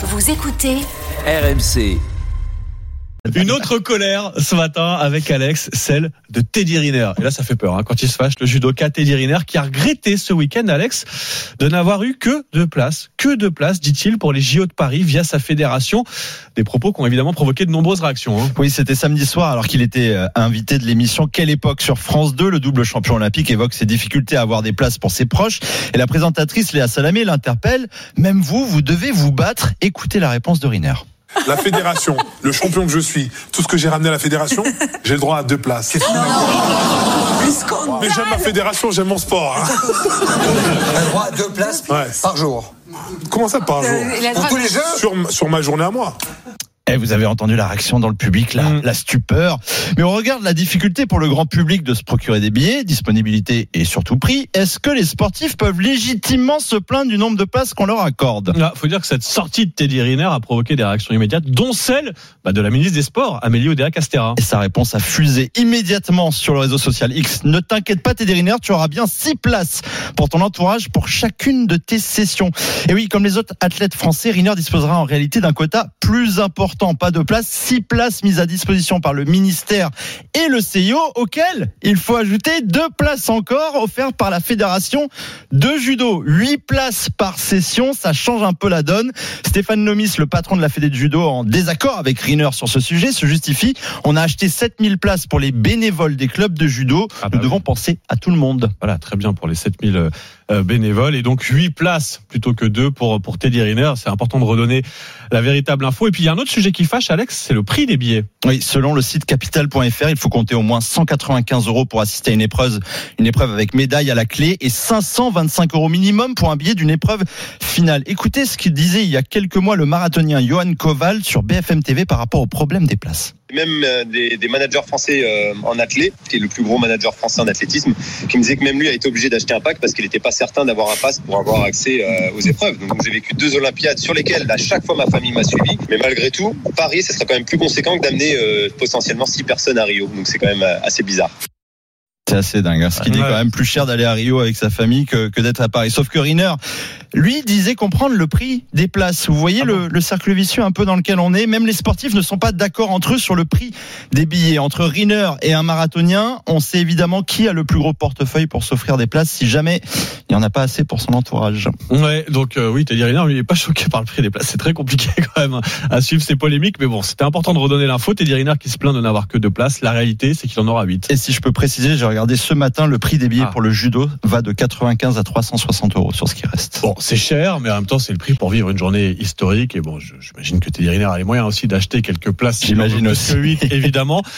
Vous écoutez RMC. Une autre colère ce matin avec Alex, celle de Teddy Riner. Et là, ça fait peur hein, quand il se fâche, le judoka Teddy Riner qui a regretté ce week-end, Alex, de n'avoir eu que deux places, que deux places, dit-il, pour les JO de Paris via sa fédération. Des propos qui ont évidemment provoqué de nombreuses réactions. hein. Oui, c'était samedi soir alors qu'il était euh, invité de l'émission Quelle époque sur France 2. Le double champion olympique évoque ses difficultés à avoir des places pour ses proches. Et la présentatrice Léa Salamé l'interpelle. Même vous, vous devez vous battre. Écoutez la réponse de Riner. La fédération, le champion que je suis, tout ce que j'ai ramené à la fédération, j'ai le droit à deux places. Mais j'aime ma fédération, j'aime mon sport. hein. le droit à deux places Ouais. par jour. Comment ça par jour Pour tous les jeux sur, sur ma journée à moi. Eh, vous avez entendu la réaction dans le public, la, Mm. la stupeur. Mais on regarde la difficulté pour le grand public de se procurer des billets, disponibilité et surtout prix. Est-ce que les sportifs peuvent légitimement se plaindre du nombre de places qu'on leur accorde? Là, faut dire que cette sortie de Teddy Riner a provoqué des réactions immédiates, dont celle bah, de la ministre des Sports, Amélie Oudéa-Castera. Et sa réponse a fusé immédiatement sur le réseau social X. Ne t'inquiète pas, Teddy Riner, tu auras bien six places pour ton entourage pour chacune de tes sessions. Et oui, comme les autres athlètes français, Riner disposera en réalité d'un quota plus important. Pas de places, six places mises à disposition par le ministère et le CIO, auquel il faut ajouter deux places encore offertes par la fédération de judo. Huit places par session, ça change un peu la donne. Stéphane Nomis, le patron de la Fédé de judo, en désaccord avec Riner sur ce sujet, se justifie. On a acheté 7000 places pour les bénévoles des clubs de judo. Ah bah Nous devons oui. penser à tout le monde. Voilà, très bien pour les 7000 euh, euh, bénévoles. Et donc 8 places plutôt que 2 pour, pour Teddy Riner. C'est important de redonner la véritable info. Et puis il y a un autre sujet qui fâche, Alex, c'est le prix des billets. Oui, selon le site capital.fr, il faut compter au moins 195 euros pour assister à une épreuve, une épreuve avec médaille à la clé et 525 euros minimum pour un billet d'une épreuve finale. Écoutez ce qu'il disait il y a quelques mois le marathonien Johan Koval sur BFM TV par rapport au problème des places. Même euh, des, des managers français euh, en athlé, qui est le plus gros manager français en athlétisme, qui me disait que même lui a été obligé d'acheter un pack parce qu'il n'était pas certain d'avoir un pass pour avoir accès euh, aux épreuves. Donc j'ai vécu deux Olympiades sur lesquelles à chaque fois ma famille m'a suivi, mais malgré tout, Paris, ce sera quand même plus conséquent que d'amener euh, potentiellement six personnes à Rio. Donc c'est quand même euh, assez bizarre. C'est assez dingue. hein. Ce qui Ouais. quand même plus cher d'aller à Rio avec sa famille que, que d'être à Paris. Sauf que Riner, lui, disait comprendre le prix des places. Vous voyez Ah le, le cercle vicieux un peu dans lequel on est. Même les sportifs ne sont pas d'accord entre eux sur le prix des billets. Entre Riner et un marathonien, on sait évidemment qui a le plus gros portefeuille pour s'offrir des places si jamais il n'y en a pas assez pour son entourage. Ouais, donc euh, oui, Teddy Riner, lui, il est pas choqué par le prix des places. C'est très compliqué quand même hein, à suivre ces polémiques. Mais bon, c'était important de redonner l'info. Teddy Riner qui se plaint de n'avoir que deux places. La réalité, c'est qu'il en aura 8. Et si je peux préciser, j'ai regardé ce matin, le prix des billets Ah. pour le judo va de 95 à 360 euros sur ce qui reste. Bon, c'est cher, mais en même temps, c'est le prix pour vivre une journée historique. Et bon, j'imagine que Teddy Riner a les moyens aussi d'acheter quelques places. J'imagine aussi. que 8, évidemment.